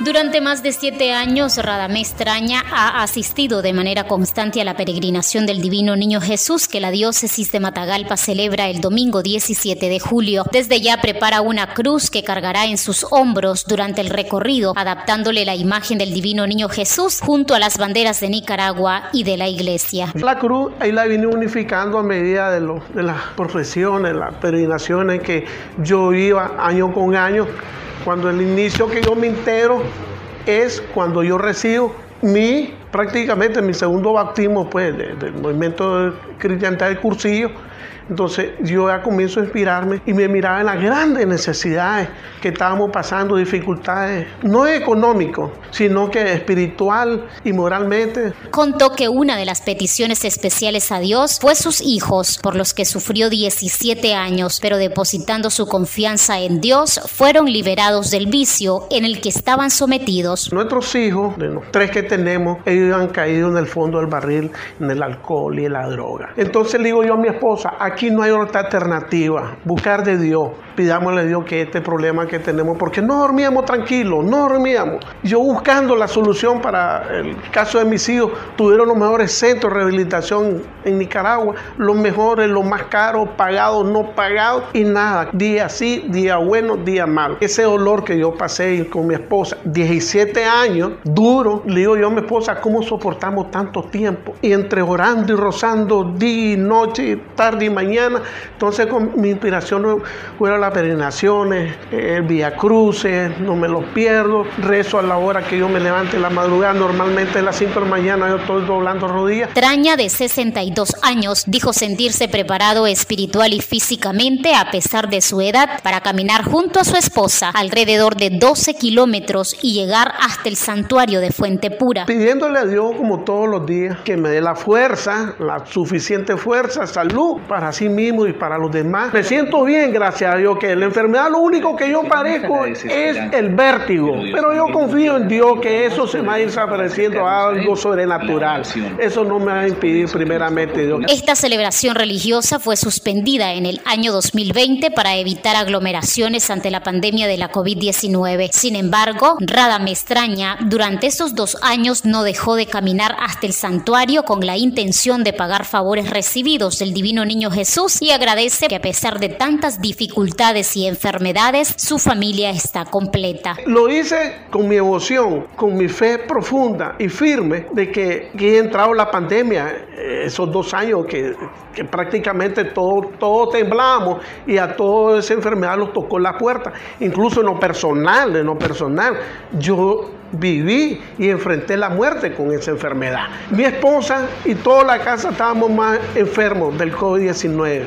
Durante más de siete años, Radamés Traña ha asistido de manera constante a la peregrinación del Divino Niño Jesús que la diócesis de Matagalpa celebra el domingo 17 de julio. Desde ya prepara una cruz que cargará en sus hombros durante el recorrido, adaptándole la imagen del Divino Niño Jesús junto a las banderas de Nicaragua y de la Iglesia. La cruz ahí la vine unificando a medida de, de las profesiones, las peregrinaciones que yo iba año con año cuando el inicio que yo me entero es cuando yo recibo mi, prácticamente mi segundo bautismo pues, del movimiento cristiano del cursillo entonces yo ya comienzo a inspirarme y me miraba en las grandes necesidades que estábamos pasando, dificultades, no económicos, sino que espiritual y moralmente. Contó que una de las peticiones especiales a Dios fue sus hijos, por los que sufrió 17 años, pero depositando su confianza en Dios, fueron liberados del vicio en el que estaban sometidos. Nuestros hijos, de los tres que tenemos, ellos han caído en el fondo del barril, en el alcohol y en la droga. Entonces le digo yo a mi esposa, aquí no hay otra alternativa, buscar de Dios. Pidámosle a Dios que este problema que tenemos, porque no dormíamos tranquilos, no dormíamos. Yo buscando la solución para el caso de mis hijos, tuvieron los mejores centros de rehabilitación en Nicaragua, los mejores, los más caros, pagados, no pagados, y nada, día sí, día bueno, día malo. Ese dolor que yo pasé con mi esposa, 17 años, duro, le digo yo a mi esposa, ¿cómo soportamos tanto tiempo? Y entre orando y rozando día y noche, tarde y mañana. Entonces con mi inspiración fueron las peregrinaciones, el Vía Cruces, no me los pierdo, rezo a la hora que yo me levante en la madrugada, normalmente a las 5 de la mañana yo estoy doblando rodillas. Traña de 62 años dijo sentirse preparado espiritual y físicamente a pesar de su edad para caminar junto a su esposa alrededor de 12 kilómetros y llegar hasta el santuario de Fuente Pura. Pidiéndole a Dios como todos los días que me dé la fuerza, la suficiente fuerza, salud para sí mismo y para los demás. Me siento bien, gracias a Dios, que la enfermedad lo único que yo padezco es el vértigo. Pero yo confío en Dios que eso se va a ir desapareciendo algo sobrenatural. Eso no me va a impedir primeramente Dios. Esta celebración religiosa fue suspendida en el año 2020 para evitar aglomeraciones ante la pandemia de la COVID-19. Sin embargo, Rada Mestraña durante esos dos años no dejó de caminar hasta el santuario con la intención de pagar favores recibidos del Divino Niño Jesús y agradece que a pesar de tantas dificultades y enfermedades, su familia está completa. Lo hice con mi emoción, con mi fe profunda y firme de que, que he entrado la pandemia, eh, esos dos años que, que prácticamente todos todo temblamos y a toda esa enfermedad los tocó la puerta, incluso en personal, en lo personal. Yo viví y enfrenté la muerte con esa enfermedad. Mi esposa y toda la casa estábamos más enfermos del COVID-19.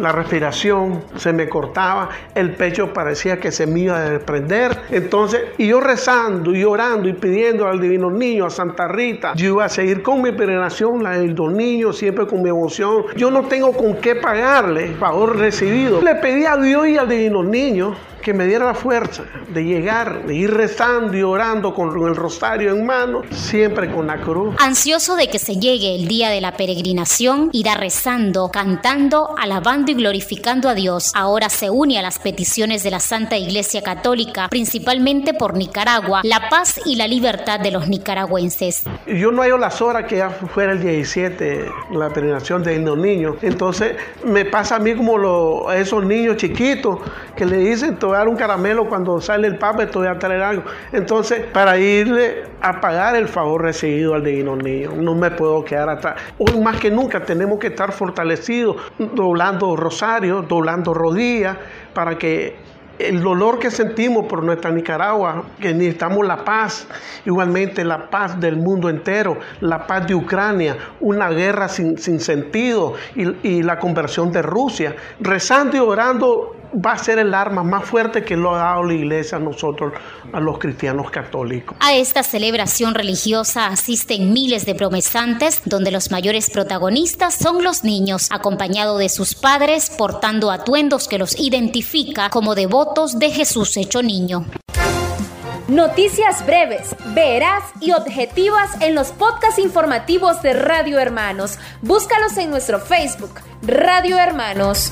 La respiración se me cortaba, el pecho parecía que se me iba a desprender. Entonces, y yo rezando y orando y pidiendo al Divino Niño, a Santa Rita, yo iba a seguir con mi peregrinación, la del Don Niño, siempre con mi emoción. Yo no tengo con qué pagarle favor recibido. Le pedí a Dios y al Divino Niño que me diera la fuerza de llegar, de ir rezando y orando con el rosario en mano, siempre con la cruz. Ansioso de que se llegue el día de la peregrinación, irá rezando, cantando, alabando y glorificando a Dios. Ahora se une a las peticiones de la Santa Iglesia Católica, principalmente por Nicaragua, la paz y la libertad de los nicaragüenses. Yo no hallo las horas que ya fuera el 17, la peregrinación de los niños. Entonces me pasa a mí como a esos niños chiquitos que le dicen, te voy a dar un caramelo cuando sale el papa, te voy a traer algo. Entonces, para irle a pagar el favor recibido al divino niño, no me puedo quedar atrás. Hoy más que nunca tenemos que estar fortalecidos, doblando rosario, doblando rodillas, para que el dolor que sentimos por nuestra Nicaragua, que necesitamos la paz, igualmente la paz del mundo entero, la paz de Ucrania, una guerra sin, sentido y, y la conversión de Rusia, rezando y orando va a ser el arma más fuerte que lo ha dado la iglesia a nosotros, a los cristianos católicos. A esta celebración religiosa asisten miles de promesantes, donde los mayores protagonistas son los niños, acompañados de sus padres, portando atuendos que los identifica como devotos de Jesús hecho niño. Noticias breves, veraz y objetivas en los podcasts informativos de Radio Hermanos. Búscalos en nuestro Facebook, Radio Hermanos.